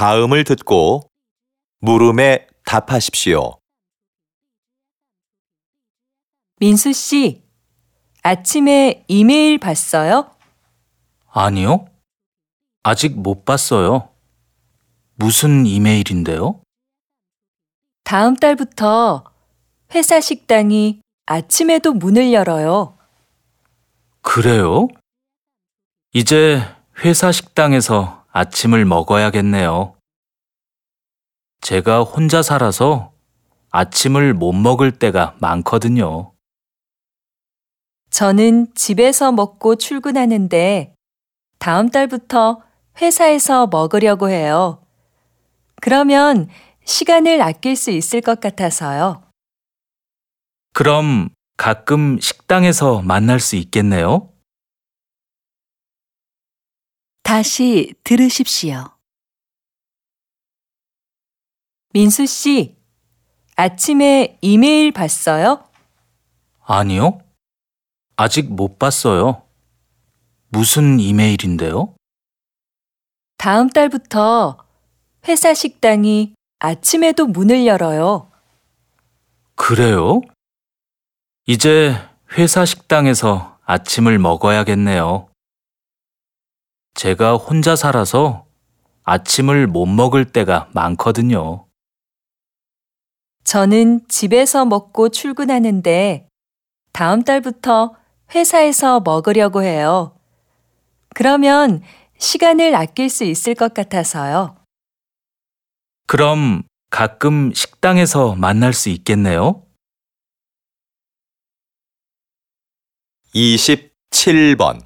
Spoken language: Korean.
다음을 듣고 물음에 답하십시오. 민수 씨, 아침에 이메일 봤어요? 아니요. 아직 못 봤어요. 무슨 이메일인데요? 다음 달부터 회사 식당이 아침에도 문을 열어요. 그래요? 이제 회사 식당에서 아침을 먹어야겠네요. 제가 혼자 살아서 아침을 못 먹을 때가 많거든요. 저는 집에서 먹고 출근하는데 다음 달부터 회사에서 먹으려고 해요. 그러면 시간을 아낄 수 있을 것 같아서요. 그럼 가끔 식당에서 만날 수 있겠네요? 다시 들으십시오. 민수 씨, 아침에 이메일 봤어요? 아니요. 아직 못 봤어요. 무슨 이메일인데요? 다음 달부터 회사 식당이 아침에도 문을 열어요. 그래요? 이제 회사 식당에서 아침을 먹어야겠네요. 제가 혼자 살아서 아침을 못 먹을 때가 많거든요. 저는 집에서 먹고 출근하는데 다음 달부터 회사에서 먹으려고 해요. 그러면 시간을 아낄 수 있을 것 같아서요. 그럼 가끔 식당에서 만날 수 있겠네요? 27번